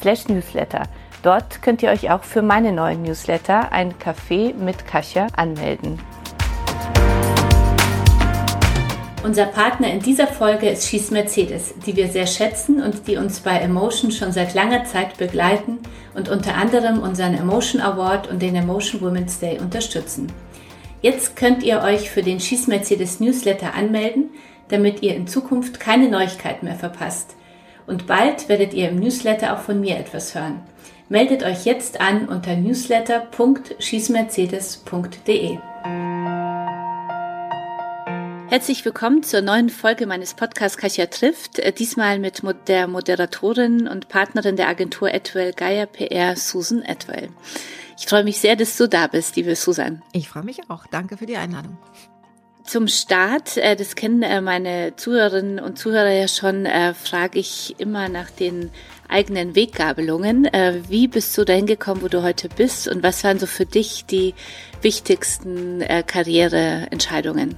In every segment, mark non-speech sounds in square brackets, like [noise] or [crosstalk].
slash newsletter. Dort könnt ihr euch auch für meine neuen Newsletter, ein Café mit Kascha, anmelden. Unser Partner in dieser Folge ist Schieß Mercedes, die wir sehr schätzen und die uns bei Emotion schon seit langer Zeit begleiten und unter anderem unseren Emotion Award und den Emotion Women's Day unterstützen. Jetzt könnt ihr euch für den Schieß Mercedes Newsletter anmelden, damit ihr in Zukunft keine Neuigkeiten mehr verpasst. Und bald werdet ihr im Newsletter auch von mir etwas hören. Meldet euch jetzt an unter newsletter.schießmercedes.de. Herzlich willkommen zur neuen Folge meines Podcasts Kasia trifft. Äh, diesmal mit der Moderatorin und Partnerin der Agentur Etwell Geier PR, Susan Etwell. Ich freue mich sehr, dass du da bist, liebe Susan. Ich freue mich auch. Danke für die Einladung. Zum Start, äh, das kennen äh, meine Zuhörerinnen und Zuhörer ja schon, äh, frage ich immer nach den eigenen Weggabelungen. Äh, wie bist du dahin gekommen, wo du heute bist und was waren so für dich die wichtigsten äh, Karriereentscheidungen?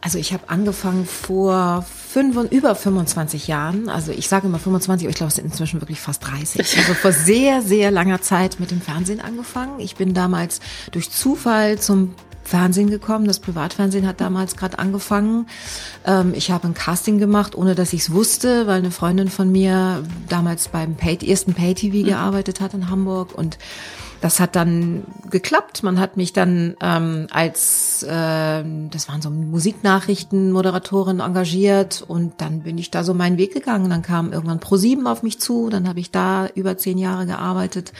Also ich habe angefangen vor fünf und über 25 Jahren. Also ich sage immer 25, aber ich glaube, es sind inzwischen wirklich fast 30. [laughs] Also vor sehr, sehr langer Zeit mit dem Fernsehen angefangen. Ich bin damals durch Zufall zum Fernsehen gekommen. Das Privatfernsehen hat damals gerade angefangen. Ähm, ich habe ein Casting gemacht, ohne dass ich es wusste, weil eine Freundin von mir damals beim Pay, ersten Pay-TV mhm. gearbeitet hat in Hamburg und das hat dann geklappt. Man hat mich dann ähm, als, äh, das waren so Musiknachrichten-Moderatorin engagiert und dann bin ich da so meinen Weg gegangen. Dann kam irgendwann Pro7 auf mich zu, dann habe ich da über zehn Jahre gearbeitet,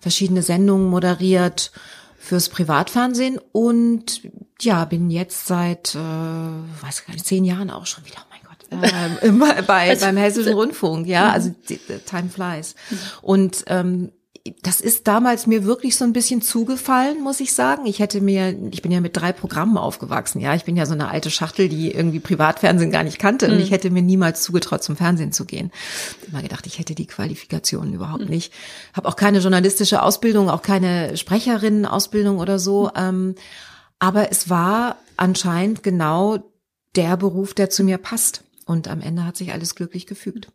verschiedene Sendungen moderiert fürs Privatfernsehen und ja, bin jetzt seit, äh, weiß gar nicht, zehn Jahren auch schon wieder, oh mein Gott, [laughs] äh, bei, also, beim Hessischen Rundfunk, ja, [laughs] also die, Time flies. Und ähm, das ist damals mir wirklich so ein bisschen zugefallen, muss ich sagen. Ich hätte mir, ich bin ja mit drei Programmen aufgewachsen, ja. Ich bin ja so eine alte Schachtel, die irgendwie Privatfernsehen gar nicht kannte. Mhm. Und ich hätte mir niemals zugetraut, zum Fernsehen zu gehen. Ich immer gedacht, ich hätte die Qualifikationen überhaupt mhm. nicht. Habe auch keine journalistische Ausbildung, auch keine Sprecherinnen-Ausbildung oder so. Mhm. Ähm, aber es war anscheinend genau der Beruf, der zu mir passt. Und am Ende hat sich alles glücklich gefügt.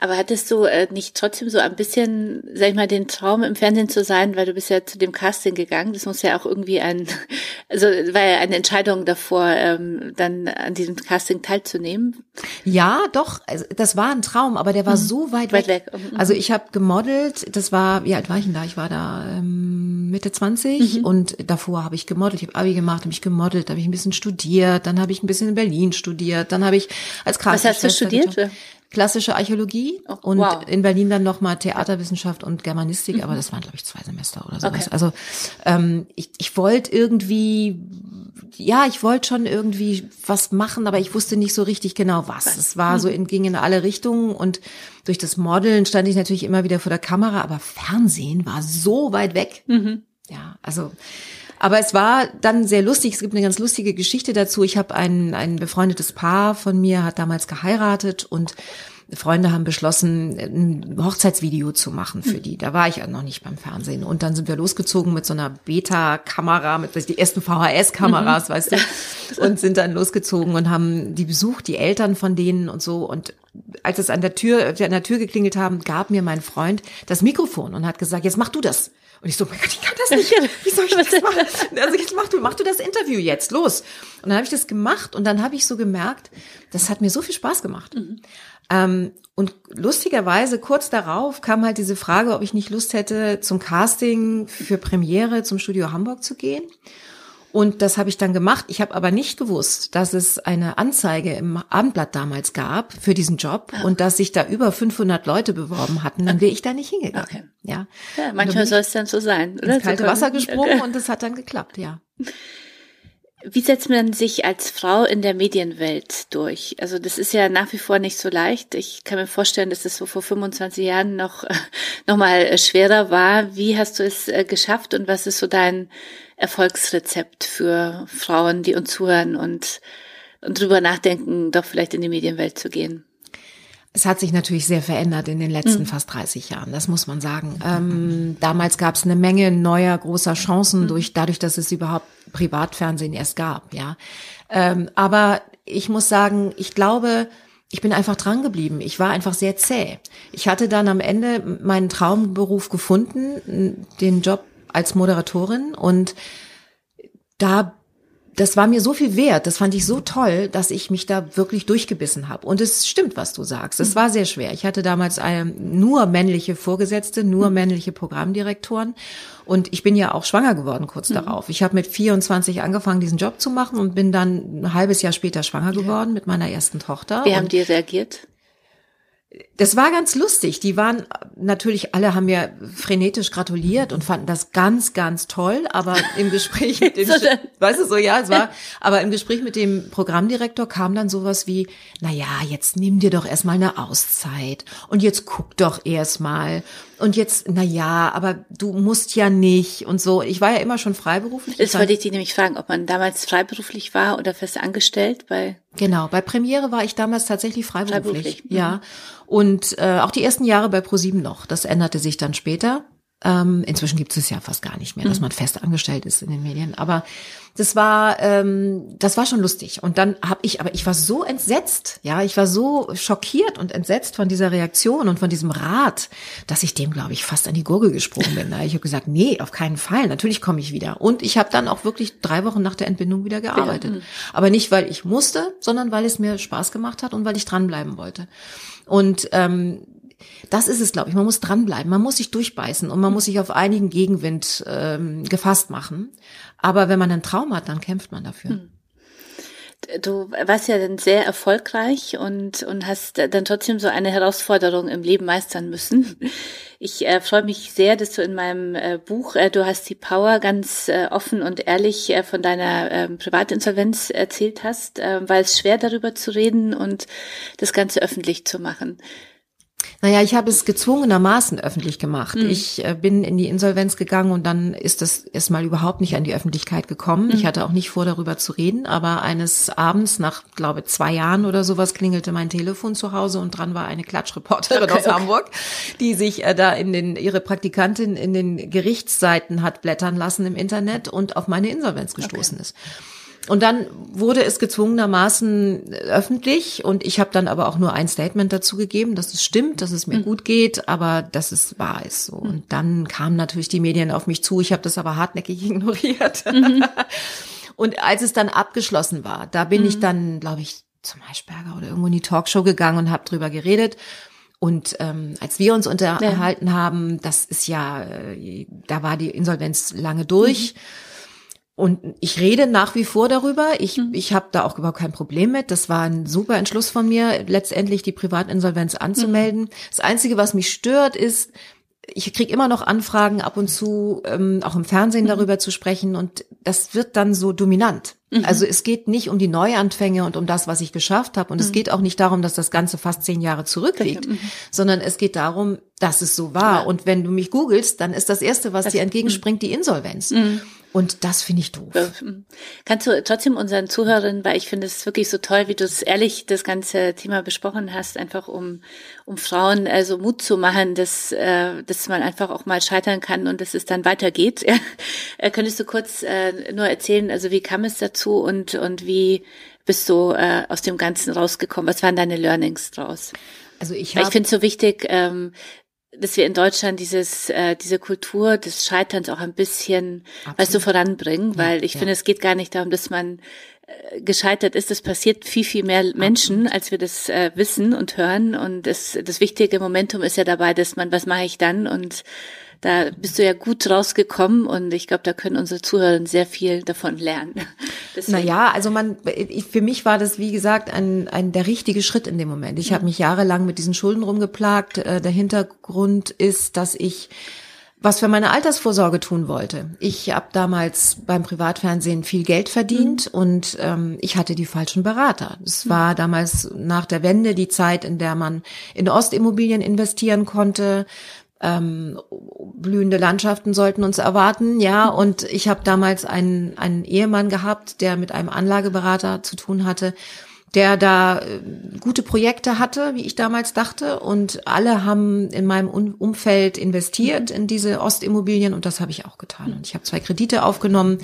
Aber hattest du äh, nicht trotzdem so ein bisschen, sag ich mal, den Traum im Fernsehen zu sein, weil du bist ja zu dem Casting gegangen. Das muss ja auch irgendwie ein, [laughs] also war ja eine Entscheidung davor, ähm, dann an diesem Casting teilzunehmen. Ja, doch. Also, das war ein Traum, aber der war mhm. so weit, weit weg. weg. Mhm. Also ich habe gemodelt. Das war, wie alt war ich denn da? Ich war da ähm, Mitte 20 mhm. und davor habe ich gemodelt. Ich habe Abi gemacht, habe ich gemodelt, habe ich ein bisschen studiert, dann habe ich ein bisschen in Berlin studiert, dann habe ich als Casting Was hast du studiert? Klassische Archäologie oh, und wow. in Berlin dann nochmal Theaterwissenschaft und Germanistik, mhm. aber das waren, glaube ich, zwei Semester oder sowas. Okay. Also ähm, ich, ich wollte irgendwie, ja, ich wollte schon irgendwie was machen, aber ich wusste nicht so richtig genau was. Es war mhm. so, in, ging in alle Richtungen und durch das Modeln stand ich natürlich immer wieder vor der Kamera, aber Fernsehen war so weit weg. Mhm. Ja, also aber es war dann sehr lustig. Es gibt eine ganz lustige Geschichte dazu. Ich habe ein, ein befreundetes Paar von mir, hat damals geheiratet und Freunde haben beschlossen, ein Hochzeitsvideo zu machen für die. Da war ich ja noch nicht beim Fernsehen. Und dann sind wir losgezogen mit so einer Beta-Kamera, mit die ersten VHS-Kameras, mhm. weißt du, [laughs] und sind dann losgezogen und haben die besucht, die Eltern von denen und so. Und als es an der Tür, an der Tür geklingelt haben, gab mir mein Freund das Mikrofon und hat gesagt, jetzt mach du das. Und ich so, mein Gott, ich kann das nicht. Wie soll ich das [laughs] machen? Also jetzt mach du, mach du das Interview jetzt, los. Und dann habe ich das gemacht und dann habe ich so gemerkt, das hat mir so viel Spaß gemacht. Mhm. Ähm, und lustigerweise kurz darauf kam halt diese Frage, ob ich nicht Lust hätte, zum Casting für Premiere zum Studio Hamburg zu gehen. Und das habe ich dann gemacht. Ich habe aber nicht gewusst, dass es eine Anzeige im Abendblatt damals gab für diesen Job Ach. und dass sich da über 500 Leute beworben hatten. Dann wäre ich da nicht hingegangen. Okay. Ja. ja manchmal soll es dann so sein, oder? Ins kalte Wasser gesprungen okay. und es hat dann geklappt, ja. [laughs] Wie setzt man sich als Frau in der Medienwelt durch? Also das ist ja nach wie vor nicht so leicht. Ich kann mir vorstellen, dass es so vor 25 Jahren noch, [laughs] noch mal äh, schwerer war. Wie hast du es äh, geschafft und was ist so dein Erfolgsrezept für Frauen, die uns zuhören und, und drüber nachdenken, doch vielleicht in die Medienwelt zu gehen? Es hat sich natürlich sehr verändert in den letzten mhm. fast 30 Jahren, das muss man sagen. Ähm, damals gab es eine Menge neuer großer Chancen mhm. durch dadurch, dass es überhaupt Privatfernsehen erst gab, ja. Ähm, aber ich muss sagen, ich glaube, ich bin einfach dran geblieben. Ich war einfach sehr zäh. Ich hatte dann am Ende meinen Traumberuf gefunden, den Job als Moderatorin und da das war mir so viel wert, das fand ich so toll, dass ich mich da wirklich durchgebissen habe. Und es stimmt, was du sagst. Es war sehr schwer. Ich hatte damals eine, nur männliche Vorgesetzte, nur männliche Programmdirektoren. Und ich bin ja auch schwanger geworden kurz mhm. darauf. Ich habe mit 24 angefangen, diesen Job zu machen und bin dann ein halbes Jahr später schwanger geworden mit meiner ersten Tochter. Wie haben die reagiert? Das war ganz lustig. Die waren natürlich alle haben mir frenetisch gratuliert und fanden das ganz, ganz toll. Aber im Gespräch [laughs] mit dem, weißt du so, ja, es war, aber im Gespräch mit dem Programmdirektor kam dann sowas wie, na ja, jetzt nimm dir doch erstmal eine Auszeit und jetzt guck doch erstmal und jetzt, na ja, aber du musst ja nicht und so. Ich war ja immer schon freiberuflich. Das wollte ich dich nämlich fragen, ob man damals freiberuflich war oder fest angestellt bei. Genau, bei Premiere war ich damals tatsächlich freiberuflich. freiberuflich. Ja. Mhm. Und äh, auch die ersten Jahre bei ProSieben noch. Das änderte sich dann später. Ähm, inzwischen gibt es ja fast gar nicht mehr, dass mhm. man fest angestellt ist in den Medien. Aber das war, ähm, das war schon lustig. Und dann habe ich, aber ich war so entsetzt, ja, ich war so schockiert und entsetzt von dieser Reaktion und von diesem Rat, dass ich dem, glaube ich, fast an die Gurgel gesprungen bin. Ich habe gesagt, nee, auf keinen Fall. Natürlich komme ich wieder. Und ich habe dann auch wirklich drei Wochen nach der Entbindung wieder gearbeitet. Ja. Aber nicht, weil ich musste, sondern weil es mir Spaß gemacht hat und weil ich dranbleiben wollte. Und ähm, das ist es, glaube ich. Man muss dranbleiben, man muss sich durchbeißen und man muss sich auf einigen Gegenwind ähm, gefasst machen. Aber wenn man einen Traum hat, dann kämpft man dafür. Hm. Du warst ja dann sehr erfolgreich und, und hast dann trotzdem so eine Herausforderung im Leben meistern müssen. [laughs] Ich äh, freue mich sehr, dass du in meinem äh, Buch, äh, du hast die Power ganz äh, offen und ehrlich äh, von deiner äh, Privatinsolvenz erzählt hast, äh, weil es schwer darüber zu reden und das Ganze öffentlich zu machen. Naja, ich habe es gezwungenermaßen öffentlich gemacht. Mhm. Ich äh, bin in die Insolvenz gegangen und dann ist das erstmal überhaupt nicht an die Öffentlichkeit gekommen. Mhm. Ich hatte auch nicht vor, darüber zu reden, aber eines Abends nach, glaube zwei Jahren oder sowas klingelte mein Telefon zu Hause und dran war eine Klatschreporterin okay, aus okay. Hamburg, die sich äh, da in den, ihre Praktikantin in den Gerichtsseiten hat blättern lassen im Internet und auf meine Insolvenz gestoßen okay. ist. Und dann wurde es gezwungenermaßen öffentlich und ich habe dann aber auch nur ein Statement dazu gegeben, dass es stimmt, dass es mir mhm. gut geht, aber dass es wahr ist. So. Mhm. Und dann kamen natürlich die Medien auf mich zu. Ich habe das aber hartnäckig [laughs] ignoriert. Mhm. und als es dann abgeschlossen war, da bin ich mhm. dann, glaube ich, zum Eisberger oder irgendwo in die Talkshow gegangen und habe drüber geredet. Und ähm, als wir uns unterhalten ja. haben, das ist ja, äh, da war die Insolvenz lange durch. Mhm. Und ich rede nach wie vor darüber. Ich, mhm. ich habe da auch überhaupt kein Problem mit. Das war ein super Entschluss von mir, letztendlich die Privatinsolvenz anzumelden. Mhm. Das Einzige, was mich stört, ist, ich kriege immer noch Anfragen ab und zu, ähm, auch im Fernsehen mhm. darüber zu sprechen. Und das wird dann so dominant. Also es geht nicht um die Neuanfänge und um das, was ich geschafft habe. Und es geht auch nicht darum, dass das Ganze fast zehn Jahre zurückliegt, sondern es geht darum, dass es so war. Ja. Und wenn du mich googelst, dann ist das Erste, was das, dir entgegenspringt, die Insolvenz. Und das finde ich doof. Hm. Kannst du trotzdem unseren Zuhörern, weil ich finde es wirklich so toll, wie du es ehrlich das ganze Thema besprochen hast, einfach um, um Frauen also Mut zu machen, dass, äh, dass man einfach auch mal scheitern kann und dass es dann weitergeht. [laughs] Ja. Äh, könntest du kurz äh, nur erzählen, also wie kam es dazu und, und wie bist du äh, aus dem Ganzen rausgekommen? Was waren deine Learnings draus? Also ich, ich finde es so wichtig, ähm, dass wir in Deutschland dieses, äh, diese Kultur des Scheiterns auch ein bisschen, Absolut. weißt du, voranbringen, ja, weil ich ja. finde, es geht gar nicht darum, dass man äh, gescheitert ist. Das passiert viel, viel mehr Menschen, Absolut. als wir das äh, wissen und hören. Und das, das wichtige Momentum ist ja dabei, dass man, was mache ich dann? Und da bist du ja gut rausgekommen und ich glaube, da können unsere Zuhörer sehr viel davon lernen. [laughs] Naja, also man, für mich war das, wie gesagt, ein, ein der richtige Schritt in dem Moment. Ich mhm. habe mich jahrelang mit diesen Schulden rumgeplagt. Äh, der Hintergrund ist, dass ich was für meine Altersvorsorge tun wollte. Ich habe damals beim Privatfernsehen viel Geld verdient mhm. und ähm, ich hatte die falschen Berater. Es mhm. war damals nach der Wende die Zeit, in der man in Ostimmobilien investieren konnte. Ähm, blühende Landschaften sollten uns erwarten, ja. Und ich habe damals einen, einen Ehemann gehabt, der mit einem Anlageberater zu tun hatte der da äh, gute Projekte hatte, wie ich damals dachte. Und alle haben in meinem Umfeld investiert in diese Ostimmobilien und das habe ich auch getan. Und ich habe zwei Kredite aufgenommen,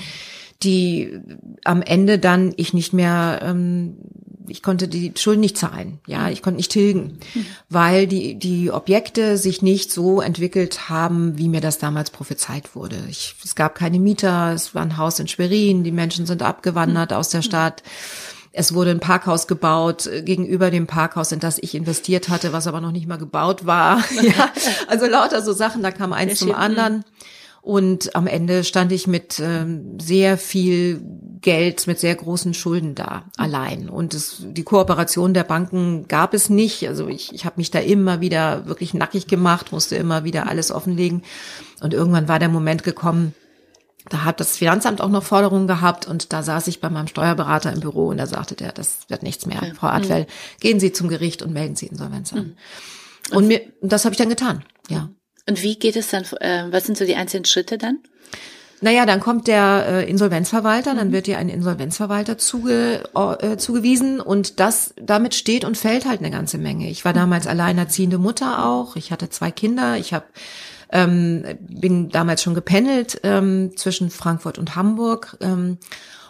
die am Ende dann ich nicht mehr, ähm, ich konnte die Schulden nicht zahlen, ja, ich konnte nicht tilgen, weil die, die Objekte sich nicht so entwickelt haben, wie mir das damals prophezeit wurde. Ich, es gab keine Mieter, es war ein Haus in Schwerin, die Menschen sind abgewandert aus der Stadt. Es wurde ein Parkhaus gebaut äh, gegenüber dem Parkhaus, in das ich investiert hatte, was aber noch nicht mal gebaut war. [laughs] ja, also lauter so Sachen, da kam eins zum anderen. Und am Ende stand ich mit ähm, sehr viel Geld, mit sehr großen Schulden da, allein. Und es, die Kooperation der Banken gab es nicht. Also ich, ich habe mich da immer wieder wirklich nackig gemacht, musste immer wieder alles offenlegen. Und irgendwann war der Moment gekommen, da hat das Finanzamt auch noch Forderungen gehabt und da saß ich bei meinem Steuerberater im Büro und da sagte der, das wird nichts mehr. Okay. Frau Adwell, mhm. gehen Sie zum Gericht und melden Sie Insolvenz an. Mhm. Und, und mir, das habe ich dann getan, ja. Und wie geht es dann, äh, was sind so die einzelnen Schritte dann? Naja, dann kommt der äh, Insolvenzverwalter, dann mhm. wird dir ein Insolvenzverwalter zuge, äh, zugewiesen und das damit steht und fällt halt eine ganze Menge. Ich war mhm. damals alleinerziehende Mutter auch, ich hatte zwei Kinder, ich habe ähm, bin damals schon gependelt ähm, zwischen Frankfurt und Hamburg. Ähm,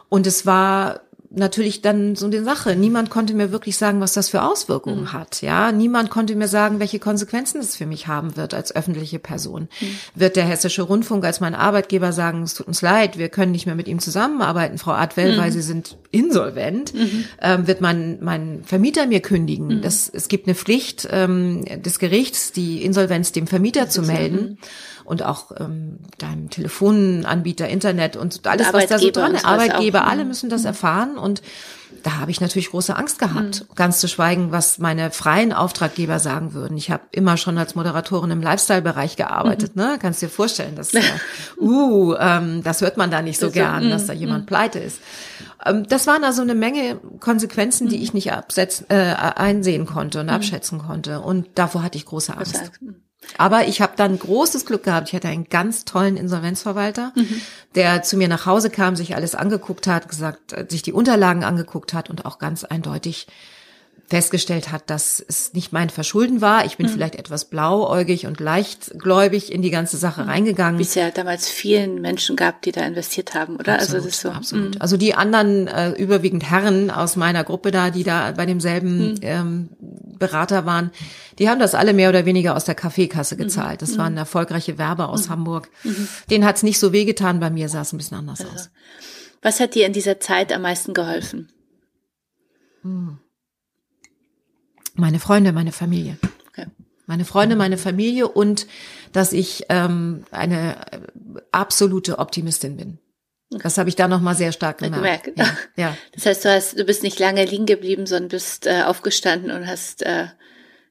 und es war natürlich dann so eine Sache. Niemand konnte mir wirklich sagen, was das für Auswirkungen mhm. hat. Ja, niemand konnte mir sagen, welche Konsequenzen es für mich haben wird als öffentliche Person. Mhm. Wird der Hessische Rundfunk als mein Arbeitgeber sagen, es tut uns leid, wir können nicht mehr mit ihm zusammenarbeiten, Frau Adwell, mhm. weil Sie sind insolvent. Mhm. Ähm, wird mein, mein Vermieter mir kündigen? Mhm. Das, es gibt eine Pflicht ähm, des Gerichts, die Insolvenz dem Vermieter zu melden und auch ähm, deinem Telefonanbieter, Internet und alles, was da so dran ist. Arbeitgeber, alle mhm. müssen das mhm. erfahren und da habe ich natürlich große Angst gehabt. Mhm. Ganz zu schweigen, was meine freien Auftraggeber sagen würden. Ich habe immer schon als Moderatorin im Lifestyle-Bereich gearbeitet. Mhm. Ne? Kannst dir vorstellen, dass [laughs] uh, ähm, das hört man da nicht so gern, dass da jemand mhm. pleite ist. Ähm, das waren also eine Menge Konsequenzen, die ich nicht absetzen, äh, einsehen konnte und abschätzen konnte. Und davor hatte ich große Angst. Aber ich habe dann großes Glück gehabt. Ich hatte einen ganz tollen Insolvenzverwalter, mhm. der zu mir nach Hause kam, sich alles angeguckt hat, gesagt, äh, sich die Unterlagen angeguckt hat und auch ganz eindeutig festgestellt hat, dass es nicht mein Verschulden war. Ich bin mhm. vielleicht etwas blauäugig und leichtgläubig in die ganze Sache mhm. reingegangen. Wie es ja damals vielen Menschen gab, die da investiert haben, oder? Absolut, also das ist so. Absolut. Mhm. Also die anderen äh, überwiegend Herren aus meiner Gruppe da, die da bei demselben mhm. ähm, Berater waren, die haben das alle mehr oder weniger aus der Kaffeekasse gezahlt. Das mhm. waren erfolgreiche Werber aus Hamburg. Denen hat's nicht so wehgetan. Bei mir sah es ein bisschen anders also. aus. Was hat dir in dieser Zeit am meisten geholfen? Hm. Meine Freunde, meine Familie. Okay. Meine Freunde, meine Familie und dass ich ähm, eine absolute Optimistin bin. Das habe ich da noch mal sehr stark gemerkt. gemerkt. Ja, ja. Das heißt, du hast, du bist nicht lange liegen geblieben, sondern bist äh, aufgestanden und hast äh,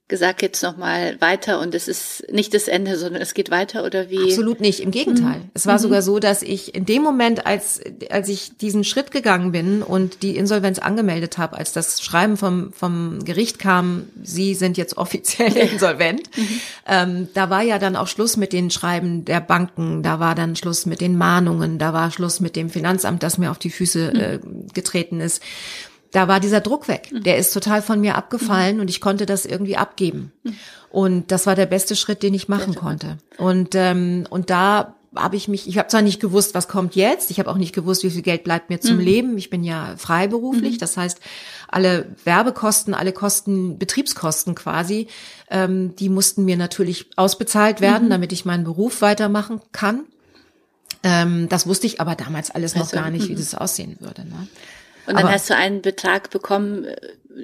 gesagt, jetzt noch mal weiter und es ist nicht das Ende, sondern es geht weiter oder wie? Absolut nicht, im Gegenteil. Mhm. Es war mhm. sogar so, dass ich in dem Moment, als als ich diesen Schritt gegangen bin und die Insolvenz angemeldet habe, als das Schreiben vom vom Gericht kam, Sie sind jetzt offiziell [laughs] insolvent, mhm. ähm, da war ja dann auch Schluss mit den Schreiben der Banken, da war dann Schluss mit den Mahnungen, da war Schluss mit dem Finanzamt, das mir auf die Füße mhm. äh, getreten ist da war dieser Druck weg. Mhm. Der ist total von mir abgefallen mhm. und ich konnte das irgendwie abgeben. Mhm. Und das war der beste Schritt, den ich machen konnte. Und ähm, und da habe ich mich, ich habe zwar nicht gewusst, was kommt jetzt, ich habe auch nicht gewusst, wie viel Geld bleibt mir zum mhm. Leben. Ich bin ja freiberuflich, mhm. das heißt, alle Werbekosten, alle Kosten, Betriebskosten quasi, ähm, die mussten mir natürlich ausbezahlt werden, mhm. damit ich meinen Beruf weitermachen kann. Ähm, das wusste ich aber damals alles noch also, gar nicht, wie das aussehen würde. Ne? Und dann Aber hast du einen Betrag bekommen, äh,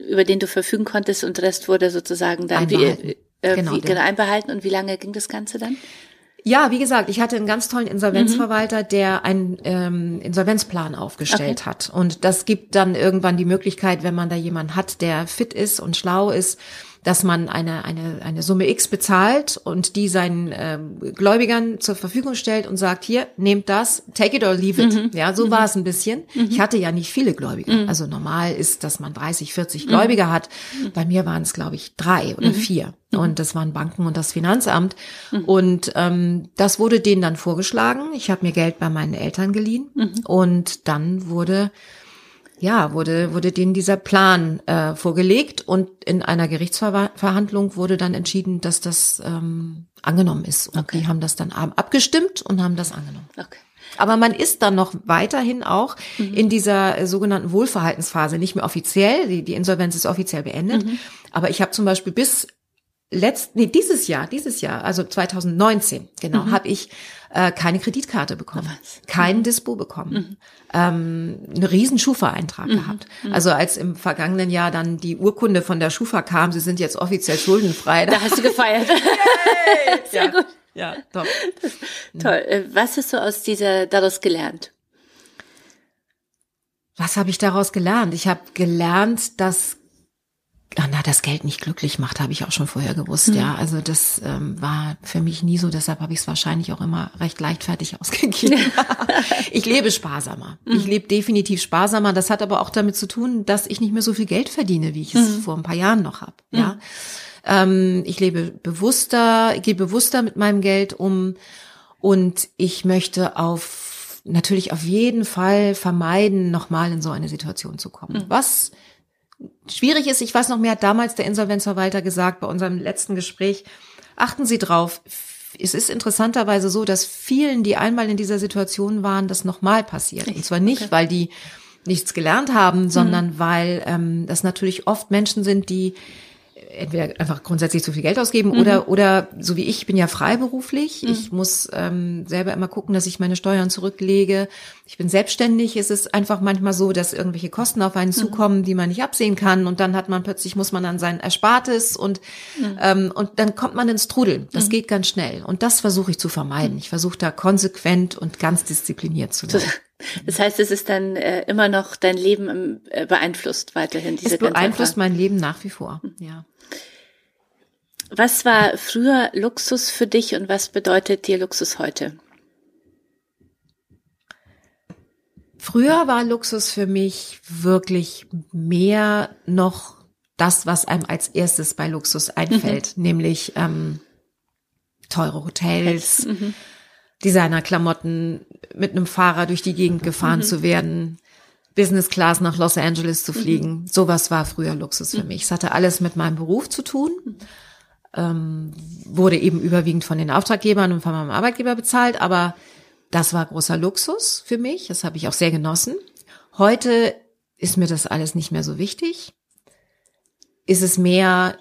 über den du verfügen konntest und der Rest wurde sozusagen dann wie, äh, genau, wie, genau einbehalten. Und wie lange ging das Ganze dann? Ja, wie gesagt, ich hatte einen ganz tollen Insolvenzverwalter, mhm. der einen ähm, Insolvenzplan aufgestellt okay. hat. Und das gibt dann irgendwann die Möglichkeit, wenn man da jemanden hat, der fit ist und schlau ist, dass man eine, eine, eine Summe X bezahlt und die seinen ähm, Gläubigern zur Verfügung stellt und sagt, hier, nehmt das, take it or leave it. Mhm. Ja, so mhm. war es ein bisschen. Mhm. Ich hatte ja nicht viele Gläubiger. Mhm. Also normal ist, dass man 30, 40 mhm. Gläubiger hat. Bei mir waren es, glaube ich, drei oder vier. Und das waren Banken und das Finanzamt. Und ähm, das wurde denen dann vorgeschlagen. Ich habe mir Geld bei meinen Eltern geliehen. Und dann wurde ja, wurde, wurde denen dieser Plan äh, vorgelegt und in einer Gerichtsverhandlung wurde dann entschieden, dass das ähm, angenommen ist. Und okay. die haben das dann abgestimmt und haben das angenommen. Okay. Aber man ist dann noch weiterhin auch mhm. in dieser äh, sogenannten Wohlverhaltensphase, nicht mehr offiziell, die, die Insolvenz ist offiziell beendet. Mhm. Aber ich habe zum Beispiel bis letzt, nee, dieses Jahr, dieses Jahr, also 2019, genau, mhm. habe ich äh, keine Kreditkarte bekommen, Was? kein mhm. Dispo bekommen, mhm. ähm, einen riesen Schufa-Eintrag mhm. gehabt. Mhm. Also als im vergangenen Jahr dann die Urkunde von der Schufa kam, sie sind jetzt offiziell schuldenfrei. Da hast du gefeiert. [laughs] [laughs] Sehr ja. gut. Ja, doch. [laughs] Toll. Äh, was hast du aus dieser daraus gelernt? Was habe ich daraus gelernt? Ich habe gelernt, dass na, das Geld nicht glücklich macht, habe ich auch schon vorher gewusst, mhm. ja. Also das ähm, war für mich nie so, deshalb habe ich es wahrscheinlich auch immer recht leichtfertig [laughs] ausgegeben. [laughs] ich lebe sparsamer. Mhm. Ich lebe definitiv sparsamer. Das hat aber auch damit zu tun, dass ich nicht mehr so viel Geld verdiene, wie ich es mhm. vor ein paar Jahren noch habe. Ja. Mhm. Ähm, ich lebe bewusster, ich gehe bewusster mit meinem Geld um und ich möchte auf natürlich auf jeden Fall vermeiden, nochmal in so eine Situation zu kommen. Mhm. Was schwierig ist, ich weiß noch mehr, hat damals der Insolvenzverwalter gesagt bei unserem letzten Gespräch, achten Sie drauf, es ist interessanterweise so, dass vielen, die einmal in dieser Situation waren, das nochmal passiert. Und zwar nicht, okay. weil die nichts gelernt haben, sondern mhm. weil ähm, das natürlich oft Menschen sind, die entweder einfach grundsätzlich zu viel Geld ausgeben mhm. oder oder so wie ich, ich bin ja freiberuflich. Mhm. Ich muss ähm, selber immer gucken, dass ich meine Steuern zurücklege. Ich bin selbstständig. Es ist einfach manchmal so, dass irgendwelche Kosten auf einen mhm. zukommen, die man nicht absehen kann und dann hat man plötzlich muss man dann sein Erspartes und mhm. ähm, und dann kommt man ins Trudeln. Das mhm. geht ganz schnell und das versuche ich zu vermeiden. Ich versuche da konsequent und ganz diszipliniert zu sein. Das heißt, es ist dann äh, immer noch dein Leben äh, beeinflusst weiterhin. Diese es beeinflusst mein Leben nach wie vor. Ja. Was war früher Luxus für dich und was bedeutet dir Luxus heute? Früher war Luxus für mich wirklich mehr noch das, was einem als erstes bei Luxus [laughs] einfällt, mhm. nämlich ähm, teure Hotels, mhm. Designerklamotten, mit einem Fahrer durch die Gegend gefahren mhm. zu werden, Business Class nach Los Angeles zu fliegen. Mhm. Sowas war früher Luxus für mhm. mich. Es hatte alles mit meinem Beruf zu tun. Mhm ähm, wurde eben überwiegend von den Auftraggebern und von meinem Arbeitgeber bezahlt, aber das war großer Luxus für mich. Das habe ich auch sehr genossen. Heute ist mir das alles nicht mehr so wichtig. Ist es mehr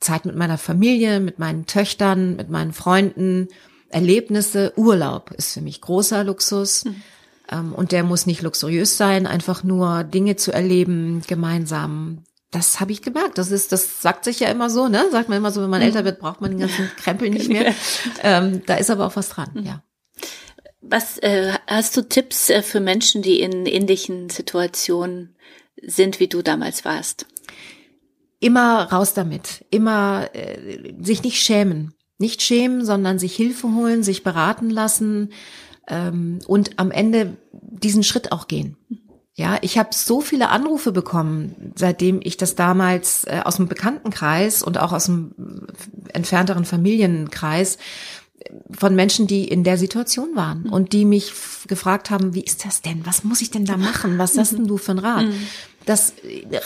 Zeit mit meiner Familie, mit meinen Töchtern, mit meinen Freunden, Erlebnisse, Urlaub ist für mich großer Luxus. Mhm. Ähm, und der muss nicht luxuriös sein, einfach nur Dinge zu erleben, gemeinsam das habe ich gemerkt. Das ist, das sagt sich ja immer so, ne? Sagt man immer so, wenn man mhm. älter wird, braucht man den ganzen Krempel nicht mehr. Ähm, da ist aber auch was dran, mhm. ja. Was äh, hast du Tipps äh, für Menschen, die in ähnlichen Situationen sind, wie du damals warst? Immer raus damit. Immer äh, sich nicht schämen. Nicht schämen, sondern sich Hilfe holen, sich beraten lassen ähm, und am Ende diesen Schritt auch gehen. Ja, ich habe so viele Anrufe bekommen, seitdem ich das damals äh, aus dem Bekanntenkreis und auch aus dem äh, entfernteren Familienkreis äh, von Menschen, die in der Situation waren mhm. und die mich gefragt haben, wie ist das denn? Was muss ich denn da machen? Was hast denn du für ein Rat? Mhm das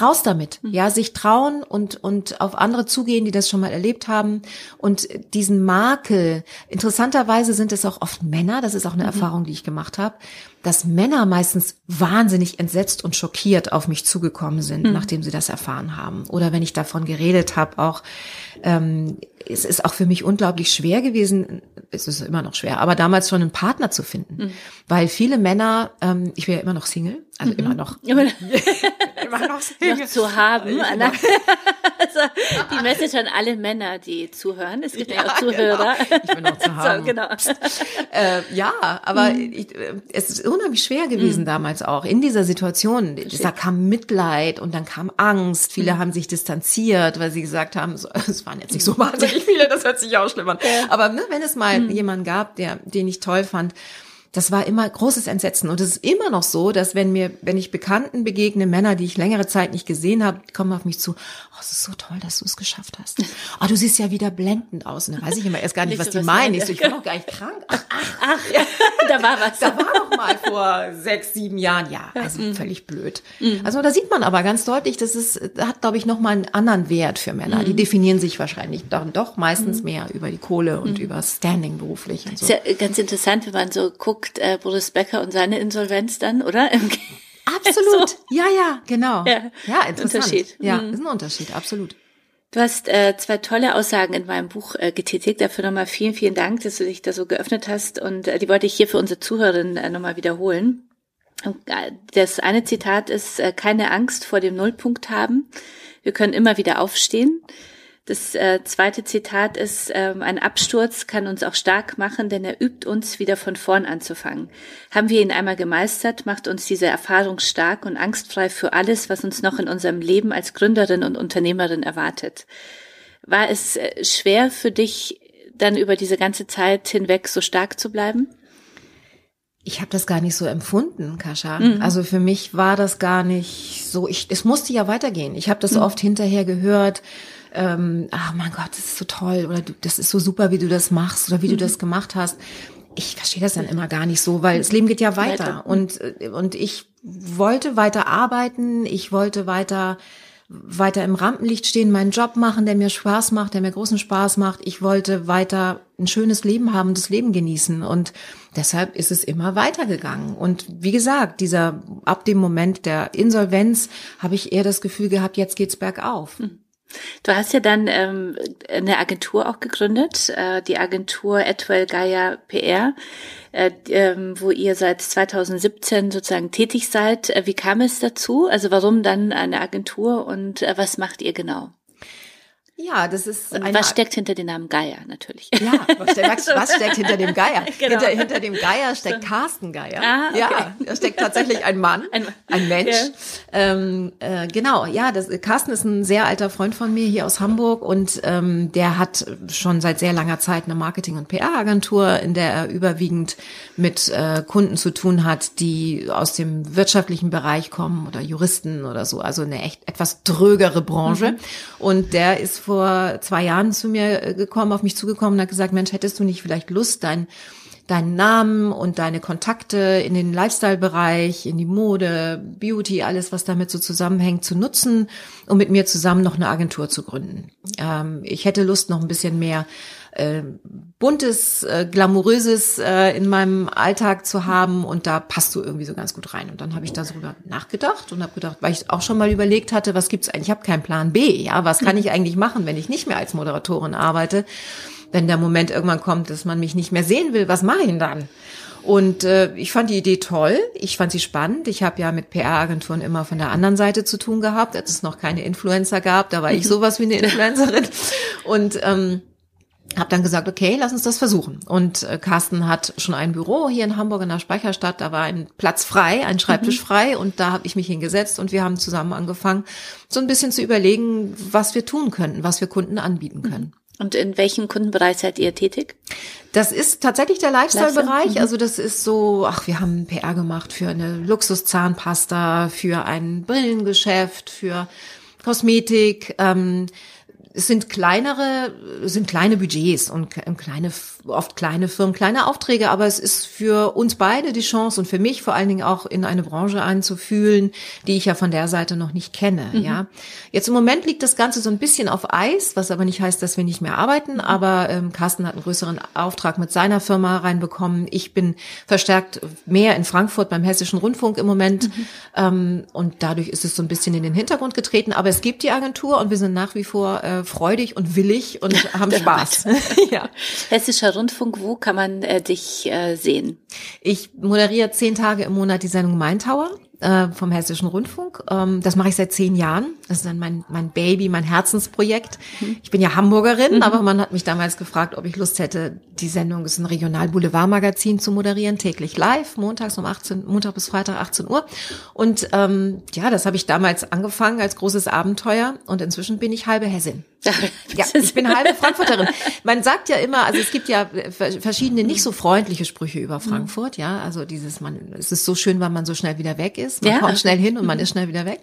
raus damit, mhm. ja, sich trauen und und auf andere zugehen, die das schon mal erlebt haben und diesen Makel. Interessanterweise sind es auch oft Männer, das ist auch eine mhm. Erfahrung, die ich gemacht habe, dass Männer meistens wahnsinnig entsetzt und schockiert auf mich zugekommen sind, mhm. nachdem sie das erfahren haben. Oder wenn ich davon geredet habe, auch ähm, es ist auch für mich unglaublich schwer gewesen, es ist immer noch schwer, aber damals schon einen Partner zu finden, mhm. weil viele Männer, ähm, ich bin ja immer noch Single, also mhm. immer noch. [laughs] noch [laughs] zu haben. Genau. [laughs] also die Message an alle Männer, die zuhören. Es gibt ja, ja auch Zuhörer. Genau. Ich bin noch zu haben. So, genau. Äh, ja, aber mhm. ich, äh, es ist unheimlich schwer gewesen mhm. damals auch in dieser Situation. Da kam Mitleid und dann kam Angst. Viele mhm. haben sich distanziert, weil sie gesagt haben, es waren jetzt nicht so wahnsinnig viele, das hört sich auch schlimm an. Ja. Aber ne, wenn es mal mhm. jemanden gab, der, den ich toll fand, das war immer großes Entsetzen. Und es ist immer noch so, dass wenn mir, wenn ich Bekannten begegne, Männer, die ich längere Zeit nicht gesehen habe, kommen auf mich zu, oh, es ist so toll, dass du es geschafft hast. [laughs] Oh, du siehst ja wieder blendend aus. Und dann weiß ich immer erst gar nicht, was die meinen. Ich so, ich bin doch gar nicht krank. Ach, ach, ach ja. [laughs] da war was. Da war doch mal vor sechs, sieben Jahren. Ja, also mhm. völlig blöd. Mhm. Also da sieht man aber ganz deutlich, dass es hat, glaube ich, nochmal einen anderen Wert für Männer. Mhm. Die definieren sich wahrscheinlich dann doch meistens mhm. mehr über die Kohle und mhm. über Standing beruflich und so. Ist ja ganz interessant, wenn man so guckt, guckt äh, Boris Becker und seine Insolvenz dann, oder? [laughs] Absolut. [laughs] So. Ja, ja, genau. Ja, ja interessant. Unterschied. Ja, mhm. ist ein Unterschied, absolut. Du hast äh, zwei tolle Aussagen in meinem Buch äh, getätigt. Dafür nochmal vielen, vielen Dank, dass du dich da so geöffnet hast. Und äh, die wollte ich hier für unsere Zuhörerinnen äh, nochmal wiederholen. Äh, das eine Zitat ist, äh, keine Angst vor dem Nullpunkt haben. Wir können immer wieder aufstehen. Das äh, zweite Zitat ist, ähm, ein Absturz kann uns auch stark machen, denn er übt uns, wieder von vorn anzufangen. Haben wir ihn einmal gemeistert, macht uns diese Erfahrung stark und angstfrei für alles, was uns noch in unserem Leben als Gründerin und Unternehmerin erwartet. War es äh, schwer für dich, dann über diese ganze Zeit hinweg so stark zu bleiben? Ich habe das gar nicht so empfunden, Kascha. Mhm. Also für mich war das gar nicht so. Ich, es musste ja weitergehen. Ich habe das mhm. oft hinterher gehört ähm, ach mein Gott, das ist so toll oder du, das ist so super, wie du das machst oder wie mhm. du das gemacht hast. Ich verstehe das dann immer gar nicht so, weil das Leben geht ja weiter, weiter. und äh, und ich wollte weiter arbeiten, ich wollte weiter weiter im Rampenlicht stehen, meinen Job machen, der mir Spaß macht, der mir großen Spaß macht. Ich wollte weiter ein schönes Leben haben, das Leben genießen und deshalb ist es immer weitergegangen. Und wie gesagt, dieser ab dem Moment der Insolvenz habe ich eher das Gefühl gehabt, jetzt geht's bergauf. Mhm. Du hast ja dann ähm, eine Agentur auch gegründet, äh, die Agentur Etwell Gaia PR, äh, ähm, wo ihr seit 2017 sozusagen tätig seid. Äh, wie kam es dazu? Also warum dann eine Agentur und äh, was macht ihr genau? Ja, das ist. Und was steckt hinter dem Namen Geier natürlich? Ja, was steckt, was steckt hinter dem Geier? [laughs] Genau. Hinter, hinter dem Geier steckt. Carsten Geier. Ah, okay. Ja, da steckt tatsächlich ein Mann, ein, ein Mensch. Ja. Ähm, äh, genau, ja, das, Carsten ist ein sehr alter Freund von mir hier aus Hamburg und ähm, der hat schon seit sehr langer Zeit eine Marketing- und PR-Agentur, in der er überwiegend mit äh, Kunden zu tun hat, die aus dem wirtschaftlichen Bereich kommen oder Juristen oder so, also eine echt etwas drögere Branche. Mhm. Und der ist vor zwei Jahren zu mir äh, gekommen, auf mich zugekommen und hat gesagt, Mensch, hättest du nicht vielleicht Lust, dein deinen Namen und deine Kontakte in den Lifestyle-Bereich, in die Mode, Beauty, alles, was damit so zusammenhängt, zu nutzen, um mit mir zusammen noch eine Agentur zu gründen. Ähm, ich hätte Lust, noch ein bisschen mehr äh, buntes, äh, glamouröses äh, in meinem Alltag zu haben und da passt du irgendwie so ganz gut rein. Und dann habe ich da darüber nachgedacht und habe gedacht, weil ich auch schon mal überlegt hatte, was gibt's eigentlich? Ich habe keinen Plan B. Ja, was kann ich eigentlich machen, wenn ich nicht mehr als Moderatorin arbeite? Wenn der Moment irgendwann kommt, dass man mich nicht mehr sehen will, was mache ich denn dann? Und äh, ich fand die Idee toll, ich fand sie spannend. Ich habe ja mit PR-Agenturen immer von der anderen Seite zu tun gehabt, als es noch keine Influencer gab. Da war ich [laughs] sowas wie eine Influencerin. Und ähm, habe dann gesagt, okay, lass uns das versuchen. Und äh, Carsten hat schon ein Büro hier in Hamburg in der Speicherstadt. Da war ein Platz frei, ein Schreibtisch mhm. frei und da habe ich mich hingesetzt und wir haben zusammen angefangen, so ein bisschen zu überlegen, was wir tun könnten, was wir Kunden anbieten können. Mhm. Und in welchem Kundenbereich seid ihr tätig? Das ist tatsächlich der Lifestyle-Bereich. Lifestyle? Mhm. Also das ist so, ach, wir haben PR gemacht für eine Luxuszahnpasta, für ein Brillengeschäft, für Kosmetik. Ähm, es sind kleinere, sind kleine Budgets und kleine, oft kleine Firmen, kleine Aufträge, aber es ist für uns beide die Chance und für mich vor allen Dingen auch in eine Branche einzufühlen, die ich ja von der Seite noch nicht kenne, mhm. ja. Jetzt im Moment liegt das Ganze so ein bisschen auf Eis, was aber nicht heißt, dass wir nicht mehr arbeiten, mhm. aber ähm, Carsten hat einen größeren Auftrag mit seiner Firma reinbekommen. Ich bin verstärkt mehr in Frankfurt beim Hessischen Rundfunk im Moment mhm. ähm, und dadurch ist es so ein bisschen in den Hintergrund getreten, aber es gibt die Agentur und wir sind nach wie vor äh, freudig und willig und haben Spaß. [laughs] ja. Hessischer Rundfunk, wo kann man äh, dich äh, sehen? Ich moderiere zehn Tage im Monat die Sendung Main Tower äh, vom Hessischen Rundfunk. Ähm, das mache ich seit zehn Jahren. Das ist dann mein, mein Baby, mein Herzensprojekt. Mhm. Ich bin ja Hamburgerin, mhm. aber man hat mich damals gefragt, ob ich Lust hätte, die Sendung ist ein Regional-Boulevard-Magazin zu moderieren, täglich live, montags um 18, Montag bis Freitag 18 Uhr. Und ähm, ja, das habe ich damals angefangen als großes Abenteuer und inzwischen bin ich halbe Hessin. Ja, ich bin halbe [laughs] Frankfurterin. Man sagt ja immer, also es gibt ja verschiedene nicht so freundliche Sprüche über Frankfurt, ja, also dieses, man, es ist so schön, weil man so schnell wieder weg ist, man ja. kommt schnell hin und man [laughs] ist schnell wieder weg.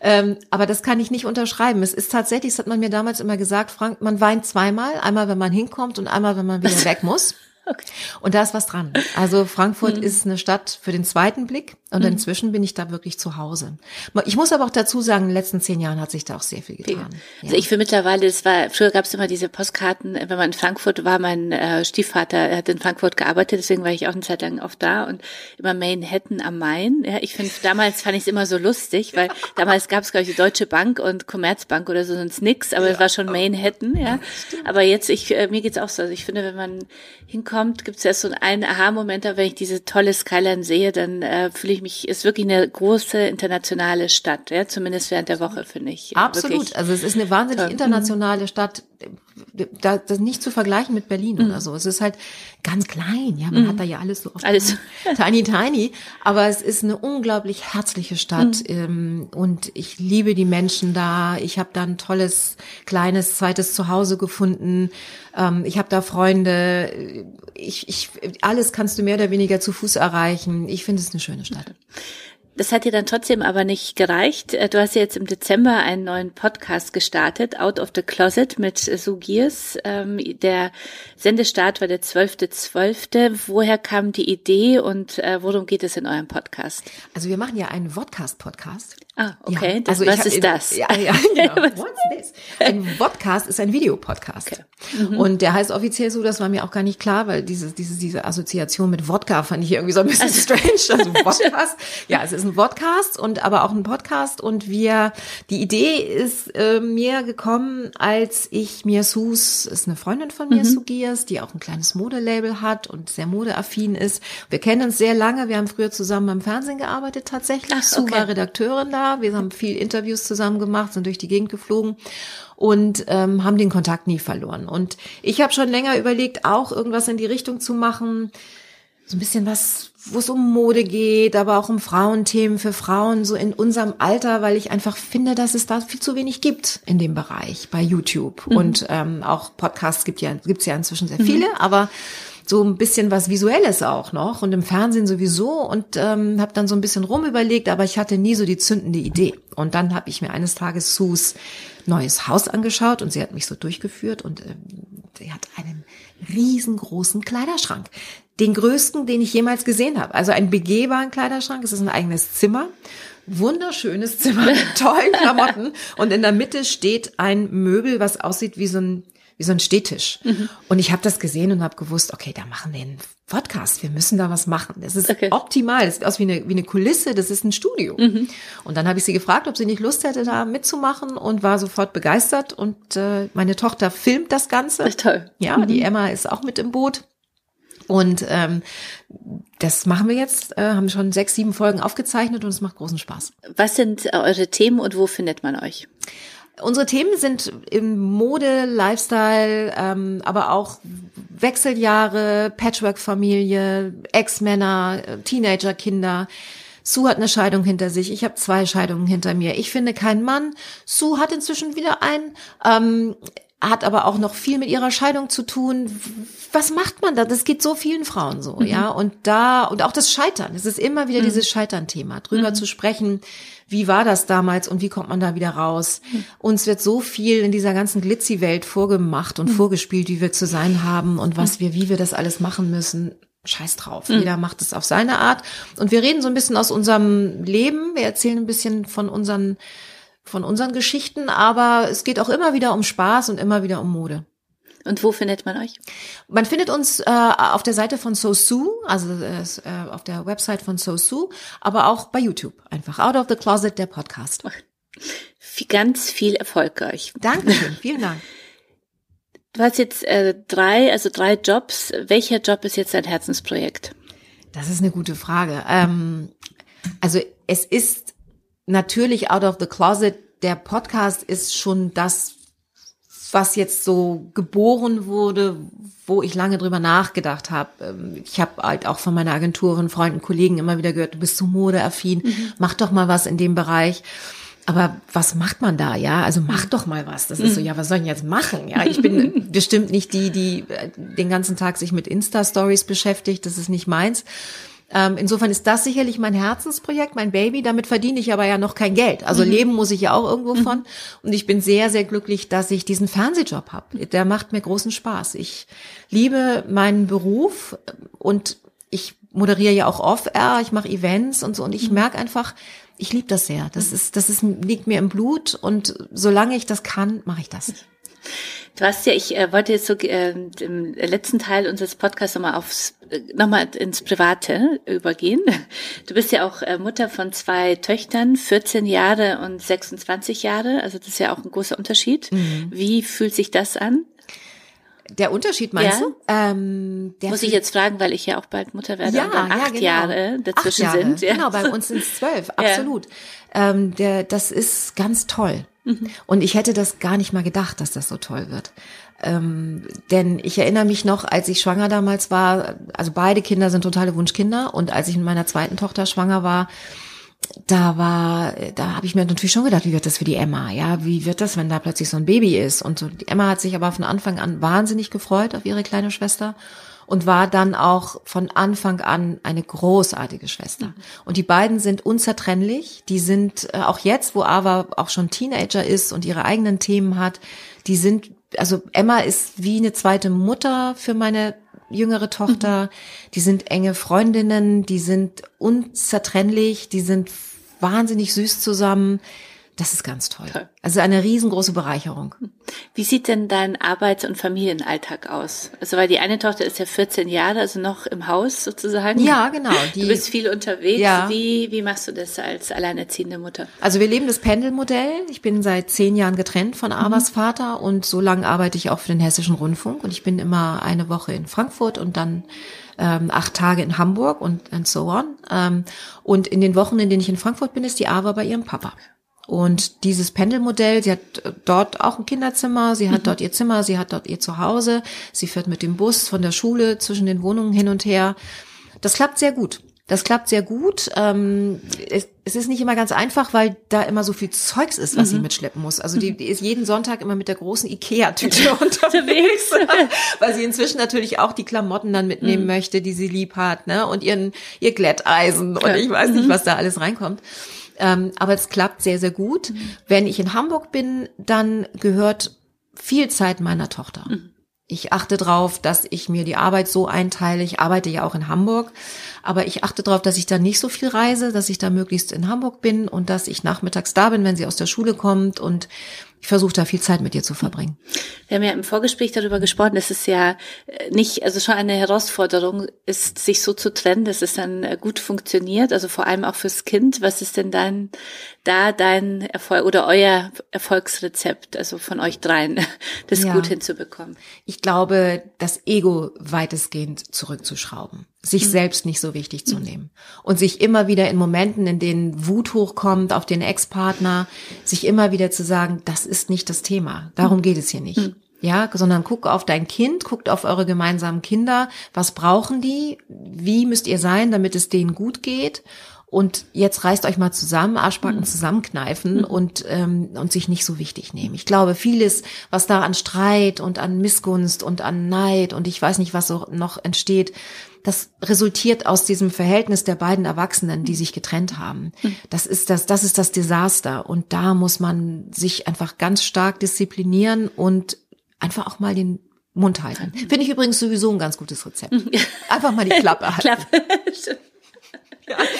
Ähm, aber das kann ich nicht unterschreiben. Es ist tatsächlich, das hat man mir damals immer gesagt, Frank, man weint zweimal, einmal wenn man hinkommt und einmal wenn man wieder [laughs] weg muss. Okay. Und da ist was dran. Also Frankfurt mhm. ist eine Stadt für den zweiten Blick und mhm. inzwischen bin ich da wirklich zu Hause. Ich muss aber auch dazu sagen, in den letzten zehn Jahren hat sich da auch sehr viel getan. Also ja. ich für mittlerweile, das war, früher gab es immer diese Postkarten, wenn man in Frankfurt war, mein äh, Stiefvater hat in Frankfurt gearbeitet, deswegen war ich auch eine Zeit lang oft da und immer Manhattan am Main. Ja, ich finde, damals fand ich es immer so lustig, weil [laughs] damals gab es, glaube ich, die Deutsche Bank und Commerzbank oder so, sonst nix, aber ja. es war schon Manhattan, ja. Aber jetzt, ich, äh, mir geht's auch so. Also ich finde, wenn man hinkommt, gibt es erst so einen Aha-Moment, wenn ich diese tolle Skyline sehe, dann äh, fühle ich mich, ist wirklich eine große internationale Stadt, ja, zumindest während der Woche, finde ich. Absolut. Also es ist eine wahnsinnig internationale Stadt da, das nicht zu vergleichen mit Berlin mhm. oder so. Es ist halt ganz klein, ja, man mhm. hat da ja alles so oft alles. [laughs] tiny tiny, aber es ist eine unglaublich herzliche Stadt mhm. ähm, und ich liebe die Menschen da. Ich habe da ein tolles kleines zweites Zuhause gefunden. Ähm, ich habe da Freunde. Ich, ich alles kannst du mehr oder weniger zu Fuß erreichen. Ich finde es eine schöne Stadt. Das hat dir dann trotzdem aber nicht gereicht. Äh, du hast ja jetzt im Dezember einen neuen Podcast gestartet, Out of the Closet mit Sue Gears. Ähm, der Sendestart war der 12.12. .12. Woher kam die Idee und äh, worum geht es in eurem Podcast? Also wir machen ja einen Vodcast-Podcast. Ah, okay. Ja, das, also was ist das? Ja, ja, [laughs] genau. What's this? Ein Vodcast ist ein Videopodcast. Okay. Mhm. Und der heißt offiziell so, das war mir auch gar nicht klar, weil diese, diese, diese Assoziation mit Wodka fand ich irgendwie so ein bisschen also, [laughs] strange. Also Vodcast. ja, es ist ein Vodcast und aber auch ein Podcast. Und wir, die Idee ist äh, mir gekommen, als ich mir Sus, ist eine Freundin von mir, mhm. Sugias, die auch ein kleines Modelabel hat und sehr modeaffin ist. Wir kennen uns sehr lange. Wir haben früher zusammen beim Fernsehen gearbeitet tatsächlich. Ach, okay. Sue war Redakteurin da wir haben viel Interviews zusammen gemacht, sind durch die Gegend geflogen und ähm, haben den Kontakt nie verloren. Und ich habe schon länger überlegt, auch irgendwas in die Richtung zu machen, so ein bisschen was, wo es um Mode geht, aber auch um Frauenthemen für Frauen so in unserem Alter, weil ich einfach finde, dass es da viel zu wenig gibt in dem Bereich bei YouTube mhm. und ähm, auch Podcasts gibt ja gibt's ja inzwischen sehr viele, mhm. aber so ein bisschen was Visuelles auch noch und im Fernsehen sowieso und ähm, habe dann so ein bisschen rumüberlegt, aber ich hatte nie so die zündende Idee. Und dann habe ich mir eines Tages Sus neues Haus angeschaut und sie hat mich so durchgeführt und ähm, sie hat einen riesengroßen Kleiderschrank. Den größten, den ich jemals gesehen habe. Also einen begehbaren Kleiderschrank. Es ist ein eigenes Zimmer wunderschönes Zimmer mit [laughs] tollen Klamotten und in der Mitte steht ein Möbel, was aussieht wie so ein wie so ein Stehtisch. Mhm. Und ich habe das gesehen und habe gewusst, okay, da machen wir einen Podcast, wir müssen da was machen. Das ist okay. optimal, das sieht aus wie eine, wie eine Kulisse, das ist ein Studio. Mhm. Und dann habe ich sie gefragt, ob sie nicht Lust hätte, da mitzumachen und war sofort begeistert. Und äh, meine Tochter filmt das Ganze. Das ist toll. Ja, mhm. die Emma ist auch mit im Boot. Und ähm, das machen wir jetzt, äh, haben schon sechs, sieben Folgen aufgezeichnet und es macht großen Spaß. Was sind eure Themen und wo findet man euch? Unsere Themen sind im Mode, Lifestyle, ähm, aber auch Wechseljahre, Patchwork-Familie, Ex-Männer, Teenager-Kinder. Sue hat eine Scheidung hinter sich. Ich habe zwei Scheidungen hinter mir. Ich finde keinen Mann. Sue hat inzwischen wieder einen. Ähm, hat aber auch noch viel mit ihrer Scheidung zu tun. Was macht man da? Das geht so vielen Frauen so, mhm. ja. Und da, und auch das Scheitern. Es ist immer wieder mhm. dieses Scheitern-Thema, drüber mhm. zu sprechen. Wie war das damals und wie kommt man da wieder raus? Mhm. Uns wird so viel in dieser ganzen Glitzy-Welt vorgemacht und mhm. vorgespielt, wie wir zu sein haben und was mhm. wir, wie wir das alles machen müssen. Scheiß drauf. Jeder macht es auf seine Art. Und wir reden so ein bisschen aus unserem Leben. Wir erzählen ein bisschen von unseren von unseren Geschichten, aber es geht auch immer wieder um Spaß und immer wieder um Mode. Und wo findet man euch? Man findet uns äh, auf der Seite von Sosu, also äh, auf der Website von Sosu, aber auch bei YouTube. Einfach Out of the Closet, der Podcast. Ganz viel Erfolg euch. Dankeschön, [laughs] vielen Dank. Du hast jetzt äh, drei, also drei Jobs. Welcher Job ist jetzt dein Herzensprojekt? Das ist eine gute Frage. Ähm, Also es ist natürlich out of the closet. Der Podcast ist schon das, was jetzt so geboren wurde, wo ich lange drüber nachgedacht habe. Ähm, ich habe halt auch von meiner Agenturin, Freunden, Kollegen immer wieder gehört, du bist so modeaffin, mhm. mach doch mal was in dem Bereich. Aber was macht man da, ja? Also mach mhm. doch mal was. Das ist so, mhm. ja, was soll ich jetzt machen? Ja, ich bin [laughs] bestimmt nicht die, die äh, den ganzen Tag sich mit Insta-Stories beschäftigt. Das ist nicht meins. Ähm, insofern ist das sicherlich mein Herzensprojekt, mein Baby. Damit verdiene ich aber ja noch kein Geld. Also mhm. leben muss ich ja auch irgendwo von. Und ich bin sehr, sehr glücklich, dass ich diesen Fernsehjob habe. Der macht mir großen Spaß. Ich liebe meinen Beruf und ich moderiere ja auch off-air, ich mache Events und so. Und ich merke einfach, ich liebe das sehr. Das ist, das ist, liegt mir im Blut und solange ich das kann, mache ich das. Du hast ja, ich äh, wollte jetzt so äh, im letzten Teil unseres Podcasts nochmal aufs, äh, nochmal ins Private übergehen. Du bist ja auch äh, Mutter von zwei Töchtern, 14 Jahre und 26 Jahre. Also das ist ja auch ein großer Unterschied. Mhm. Wie fühlt sich das an? Der Unterschied meinst ja. du? Ähm, Muss ich jetzt fragen, weil ich ja auch bald Mutter werde ja, und dann acht ja, genau. Jahre dazwischen acht Jahre. sind. Ja. Genau, bei uns sind es zwölf, [laughs] absolut. Ähm, der, das ist ganz toll. Mhm. Und ich hätte das gar nicht mal gedacht, dass das so toll wird. Ähm, denn ich erinnere mich noch, als ich schwanger damals war, also beide Kinder sind totale Wunschkinder und als ich mit meiner zweiten Tochter schwanger war, da war, da habe ich mir natürlich schon gedacht, wie wird das für die Emma? Ja, wie wird das, wenn da plötzlich so ein Baby ist? Und so, die Emma hat sich aber von Anfang an wahnsinnig gefreut auf ihre kleine Schwester und war dann auch von Anfang an eine großartige Schwester. Mhm. Und die beiden sind unzertrennlich. Die sind äh, auch jetzt, wo Ava auch schon Teenager ist und ihre eigenen Themen hat, die sind, also Emma ist wie eine zweite Mutter für meine jüngere Tochter. Mhm. Die sind enge Freundinnen, die sind unzertrennlich, die sind wahnsinnig süß zusammen. Das ist ganz toll. toll. Also eine riesengroße Bereicherung. Wie sieht denn dein Arbeits- und Familienalltag aus? Also weil die eine Tochter ist ja 14 Jahre, also noch im Haus sozusagen. Ja, genau. Die, du bist viel unterwegs. Ja. Wie, wie machst du das als alleinerziehende Mutter? Also wir leben das Pendelmodell. Ich bin seit zehn Jahren getrennt von Avas mhm. Vater und so lange arbeite ich auch für den Hessischen Rundfunk und ich bin immer eine Woche in Frankfurt und dann ähm, acht Tage in Hamburg und and so on. Ähm, und in den Wochen, in denen ich in Frankfurt bin, ist die Ava bei ihrem Papa. Und dieses Pendelmodell, sie hat dort auch ein Kinderzimmer, sie hat mhm. dort ihr Zimmer, sie hat dort ihr Zuhause, sie fährt mit dem Bus von der Schule zwischen den Wohnungen hin und her. Das klappt sehr gut. Das klappt sehr gut. Ähm, es, es, ist nicht immer ganz einfach, weil da immer so viel Zeugs ist, was mhm. sie mitschleppen muss. Also die, die, ist jeden Sonntag immer mit der großen Ikea-Tüte [laughs] unterwegs, [laughs] weil sie inzwischen natürlich auch die Klamotten dann mitnehmen mhm. möchte, die sie lieb hat, ne? Und ihren ihr Glätteisen und ich weiß nicht, mhm. was da alles reinkommt. Ähm, aber es klappt sehr, sehr gut. Mhm. Wenn ich in Hamburg bin, dann gehört viel Zeit meiner Tochter. Mhm. Ich achte darauf, dass ich mir die Arbeit so einteile. Ich arbeite ja auch in Hamburg, aber ich achte darauf, dass ich da nicht so viel reise, dass ich da möglichst in Hamburg bin und dass ich nachmittags da bin, wenn sie aus der Schule kommt und ich versuche da viel Zeit mit dir zu verbringen. Wir haben ja im Vorgespräch darüber gesprochen, dass es ja äh, nicht, also schon eine Herausforderung ist, sich so zu trennen, dass es dann äh, gut funktioniert, also vor allem auch fürs Kind. Was ist denn dann da dein Erfolg oder euer Erfolgsrezept, also von euch dreien, [laughs] das ja. gut hinzubekommen? Ich glaube, das Ego weitestgehend zurückzuschrauben sich mhm. selbst nicht so wichtig zu mhm. nehmen und sich immer wieder in Momenten, in denen Wut hochkommt auf den Ex-Partner, sich immer wieder zu sagen, das ist nicht das Thema, darum mhm. geht es hier nicht. Mhm. Ja, sondern guck auf dein Kind, guckt auf eure gemeinsamen Kinder, was brauchen die, wie müsst ihr sein, damit es denen gut geht und jetzt reißt euch mal zusammen, Arschbacken mhm. zusammenkneifen und, ähm, und sich nicht so wichtig nehmen. Ich glaube, vieles, was da an Streit und an Missgunst und an Neid und ich weiß nicht, was so noch entsteht, das resultiert aus diesem Verhältnis der beiden Erwachsenen, die sich getrennt haben. Mhm. Das ist das, das ist das Desaster. Und da muss man sich einfach ganz stark disziplinieren und einfach auch mal den Mund halten. Mhm. Finde ich übrigens sowieso ein ganz gutes Rezept. Einfach mal die Klappe [laughs] halten. Klappe. [laughs]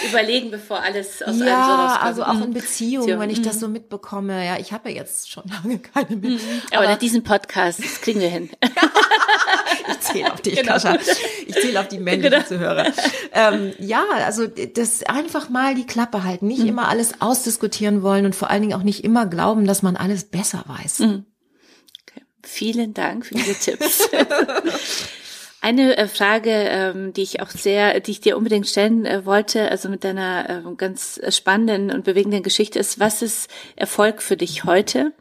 Überlegen, bevor alles aus ja, einem so rauskommt. also auch in Beziehungen, wenn ich das mhm. so mitbekomme. Ja, ich habe ja jetzt schon lange keine mehr. Mhm. Aber, Aber diesen Podcast, das kriegen wir hin. [laughs] ich zähle auf dich, genau. Kascha. Ich zähle auf die männlichen genau. Zuhörer. Ähm, ja, also das einfach mal die Klappe halten. Nicht mhm. immer alles ausdiskutieren wollen und vor allen Dingen auch nicht immer glauben, dass man alles besser weiß. Mhm. Okay. Vielen Dank für diese Tipps. [laughs] Eine äh, Frage, ähm, die ich auch sehr, die ich dir unbedingt stellen äh, wollte, also mit deiner äh, ganz spannenden und bewegenden Geschichte ist, was ist Erfolg für dich heute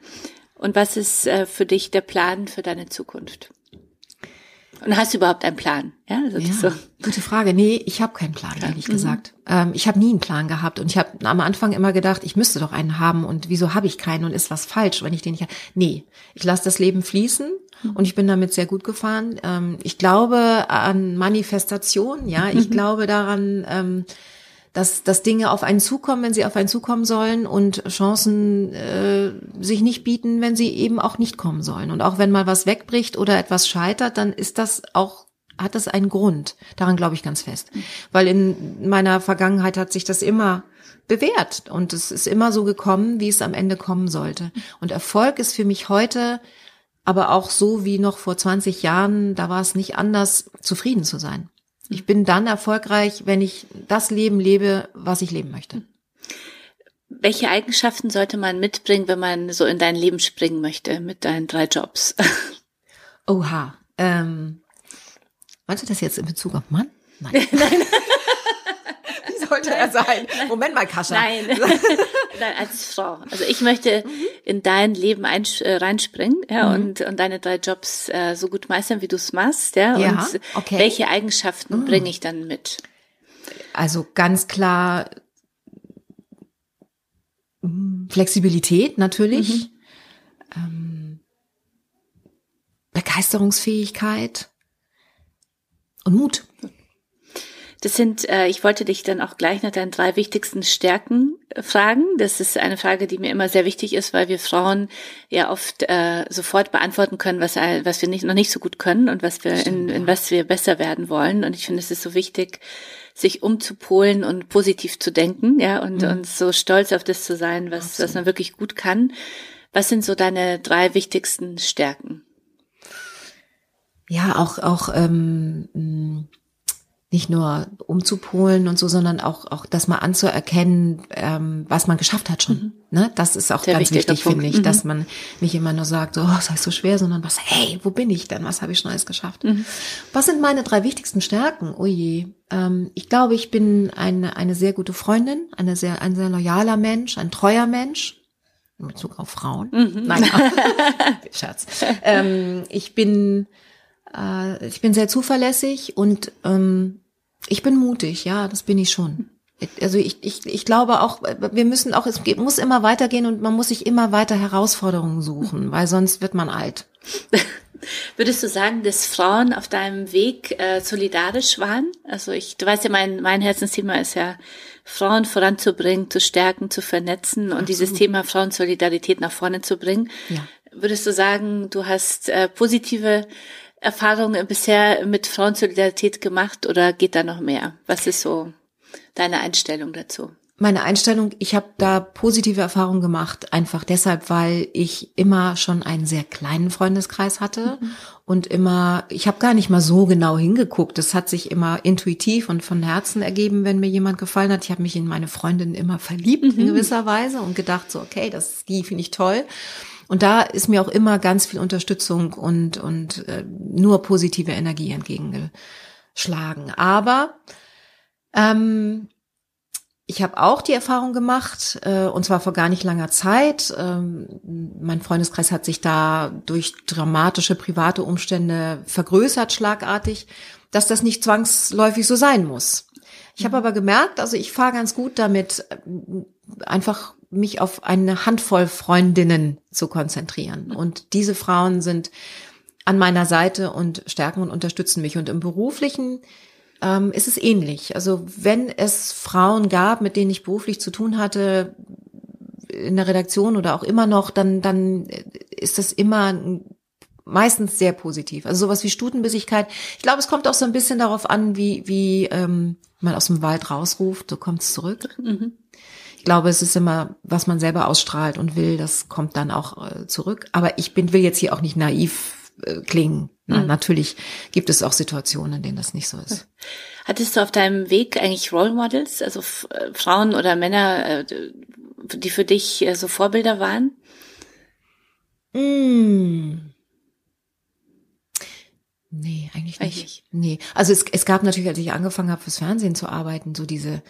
und was ist äh, für dich der Plan für deine Zukunft? Und hast du überhaupt einen Plan? Ja, also ja so. gute Frage. Nee, ich habe keinen Plan, ehrlich mhm. gesagt. Ähm, ich habe nie einen Plan gehabt und ich habe am Anfang immer gedacht, ich müsste doch einen haben und wieso habe ich keinen und ist was falsch, wenn ich den nicht habe? Nee, ich lasse das Leben fließen mhm. und ich bin damit sehr gut gefahren. Ähm, ich glaube an Manifestation, ja, ich mhm. glaube daran, ähm, dass, dass Dinge auf einen zukommen, wenn sie auf einen zukommen sollen und Chancen äh, sich nicht bieten, wenn sie eben auch nicht kommen sollen. Und auch wenn mal was wegbricht oder etwas scheitert, dann ist das auch hat das einen Grund. Daran glaube ich ganz fest. Weil in meiner Vergangenheit hat sich das immer bewährt und es ist immer so gekommen, wie es am Ende kommen sollte. Und Erfolg ist für mich heute aber auch so wie noch vor 20 Jahren, da war es nicht anders, zufrieden zu sein. Ich bin dann erfolgreich, wenn ich das Leben lebe, was ich leben möchte. Welche Eigenschaften sollte man mitbringen, wenn man so in dein Leben springen möchte mit deinen drei Jobs? [laughs] Oha. Ähm, meinst du das jetzt in Bezug auf Mann? Nein. [laughs] Nein. sollte er sein? Moment mal, Kascha. Nein. [laughs] Nein, als Frau. Also ich möchte mhm. In dein Leben ein, äh, reinspringen ja, mhm. und, und deine drei Jobs äh, so gut meistern, wie du es machst. Ja, ja und okay. welche Eigenschaften mhm. bringe ich dann mit? Also ganz klar Flexibilität natürlich, mhm. ähm, Begeisterungsfähigkeit und Mut. Das sind, äh, ich wollte dich dann auch gleich nach deinen drei wichtigsten Stärken äh, fragen. Das ist eine Frage, die mir immer sehr wichtig ist, weil wir Frauen ja oft äh, sofort beantworten können, was, was wir nicht, noch nicht so gut können und was wir in, in was wir besser werden wollen. Und ich finde, es ist so wichtig, sich umzupolen und positiv zu denken, ja, und, mhm. und so stolz auf das zu sein, was, was man wirklich gut kann. Was sind so deine drei wichtigsten Stärken? Ja, auch, auch ähm, nicht nur umzupolen und so, sondern auch, auch das mal anzuerkennen, ähm, was man geschafft hat schon. Mhm. Ne? Das ist auch Sehr ganz wichtig, finde ich, mhm. dass man nicht immer nur sagt, so, oh, ist so schwer, sondern was, hey, wo bin ich denn? Was habe ich schon alles geschafft? Mhm. Was sind meine drei wichtigsten Stärken? Oh je. Ähm, ich glaube, ich bin eine, eine sehr gute Freundin, eine sehr, ein sehr loyaler Mensch, ein treuer Mensch. In Bezug auf Frauen. Mhm. Nein, [laughs] Scherz. Ähm, ich bin äh, ich bin sehr zuverlässig und ähm, ich bin mutig, ja, das bin ich schon. Also ich, ich, ich glaube auch, wir müssen auch, es muss immer weitergehen und man muss sich immer weiter Herausforderungen suchen, weil sonst wird man alt. [laughs] Würdest du sagen, dass Frauen auf deinem Weg äh, solidarisch waren? Also ich, du weißt ja, mein, mein Herzensthema ist ja, Frauen voranzubringen, zu stärken, zu vernetzen und Absolut. dieses Thema Frauensolidarität nach vorne zu bringen. Ja. Würdest du sagen, du hast äh, positive Erfahrungen bisher mit Frauensolidarität gemacht oder geht da noch mehr? Was ist so deine Einstellung dazu? Meine Einstellung, ich habe da positive Erfahrungen gemacht, einfach deshalb, weil ich immer schon einen sehr kleinen Freundeskreis hatte mhm. und immer, ich habe gar nicht mal so genau hingeguckt. Das hat sich immer intuitiv und von Herzen ergeben, wenn mir jemand gefallen hat. Ich habe mich in meine Freundin immer verliebt mhm. in gewisser Weise und gedacht so, okay, das die finde ich toll. Und da ist mir auch immer ganz viel Unterstützung und, und äh, nur positive Energie entgegengeschlagen. Aber ähm, ich habe auch die Erfahrung gemacht, äh, und zwar vor gar nicht langer Zeit. Ähm, mein Freundeskreis hat sich da durch dramatische private Umstände vergrößert, schlagartig, dass das nicht zwangsläufig so sein muss. Ich habe aber gemerkt, also ich fahre ganz gut damit, äh, einfach mich auf eine Handvoll Freundinnen zu konzentrieren. Und diese Frauen sind an meiner Seite und stärken und unterstützen mich. Und im beruflichen ähm, ist es ähnlich. Also wenn es Frauen gab, mit denen ich beruflich zu tun hatte, in der Redaktion oder auch immer noch, dann, dann ist das immer meistens sehr positiv. Also sowas wie Stutenbissigkeit. Ich glaube, es kommt auch so ein bisschen darauf an, wie, wie ähm, man aus dem Wald rausruft, so kommt es zurück. Mhm glaube, es ist immer, was man selber ausstrahlt und will, das kommt dann auch äh, zurück. Aber ich bin, will jetzt hier auch nicht naiv äh, klingen. Na, mhm. Natürlich gibt es auch Situationen, in denen das nicht so ist. Hattest du auf deinem Weg eigentlich Role Models, also äh, Frauen oder Männer, äh, die für dich so Vorbilder waren? Mm. Nee, eigentlich nicht. Eigentlich. Nee. Also es, es gab natürlich, als ich angefangen habe, fürs Fernsehen zu arbeiten, so diese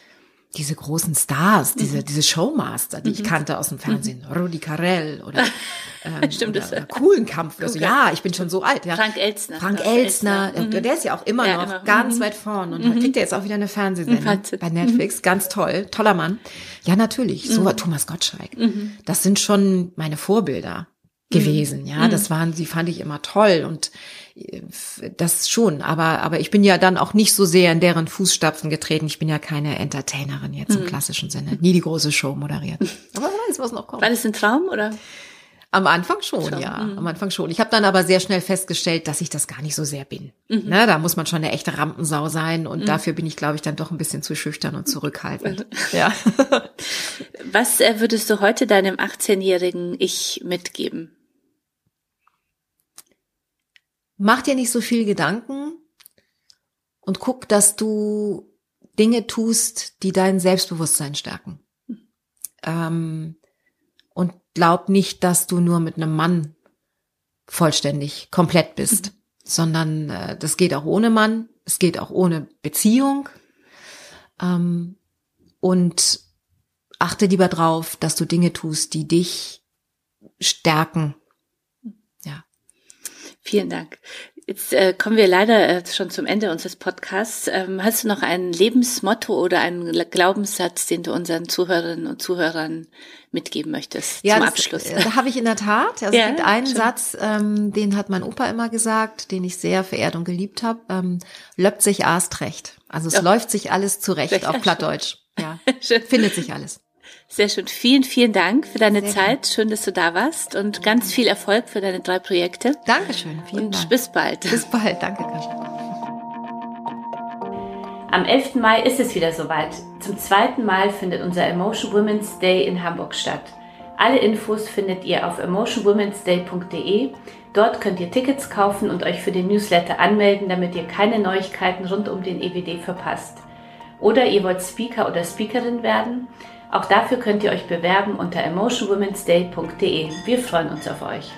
diese großen Stars, diese, mhm. diese Showmaster, die mhm. ich kannte aus dem Fernsehen, mhm. Rudi Carell oder, [laughs] ähm, Stimmt, oder, oder coolen Kampf oder so. Ja, ich bin schon so alt. Ja. Frank Elstner. Frank Elstner. Mhm. der ist ja auch immer ja, noch immer. ganz mhm. weit vorn und mhm. kriegt ja jetzt auch wieder eine Fernsehsendung bei Netflix. Ganz toll, toller Mann. Ja, natürlich, so war Thomas Gottschalk. Das sind schon meine Vorbilder gewesen. Ja, das waren, die fand ich immer toll und das schon, aber, aber ich bin ja dann auch nicht so sehr in deren Fußstapfen getreten. Ich bin ja keine Entertainerin jetzt im mhm. klassischen Sinne. Nie die große Show moderiert. [laughs] Aber wer weiß, was noch kommt. War das ein Traum oder? Am Anfang schon, schon. ja. Mhm. Am Anfang schon. Ich habe dann aber sehr schnell festgestellt, dass ich das gar nicht so sehr bin. Mhm. Na, da muss man schon eine echte Rampensau sein und mhm. dafür bin ich, glaube ich, dann doch ein bisschen zu schüchtern und zurückhaltend. [laughs] ja. Was äh, würdest du heute deinem 18-jährigen Ich mitgeben? Mach dir nicht so viel Gedanken und guck, dass du Dinge tust, die dein Selbstbewusstsein stärken. Ähm, und glaub nicht, dass du nur mit einem Mann vollständig komplett bist, mhm. sondern äh, das geht auch ohne Mann, es geht auch ohne Beziehung. Ähm, und achte lieber drauf, dass du Dinge tust, die dich stärken Vielen Dank. Jetzt äh, kommen wir leider äh, schon zum Ende unseres Podcasts. Ähm, hast du noch ein Lebensmotto oder einen Glaubenssatz, den du unseren Zuhörerinnen und Zuhörern mitgeben möchtest ja, zum das, Abschluss? Äh, da habe ich in der Tat. Also ja, es gibt einen schon. Satz, ähm, den hat mein Opa immer gesagt, den ich sehr verehrt und geliebt habe. Ähm, löppt sich Aast recht. Also es oh. läuft sich alles zurecht Recht, auf [laughs] Plattdeutsch. Ja, findet sich alles. Sehr schön. Vielen, vielen Dank für deine Sehr Zeit. Gut. Schön, dass du da warst und ganz viel Erfolg für deine drei Projekte. Dankeschön. Vielen und Dank. Bis bald. Bis bald. Danke. Am 11. Mai ist es wieder soweit. Zum zweiten Mal findet unser Emotion Women's Day in Hamburg statt. Alle Infos findet ihr auf emotionwomensday.de. Dort könnt ihr Tickets kaufen und euch für den Newsletter anmelden, damit ihr keine Neuigkeiten rund um den EWD verpasst. Oder ihr wollt Speaker oder Speakerin werden? Auch dafür könnt ihr euch bewerben unter emotionwomensday.de. Wir freuen uns auf euch.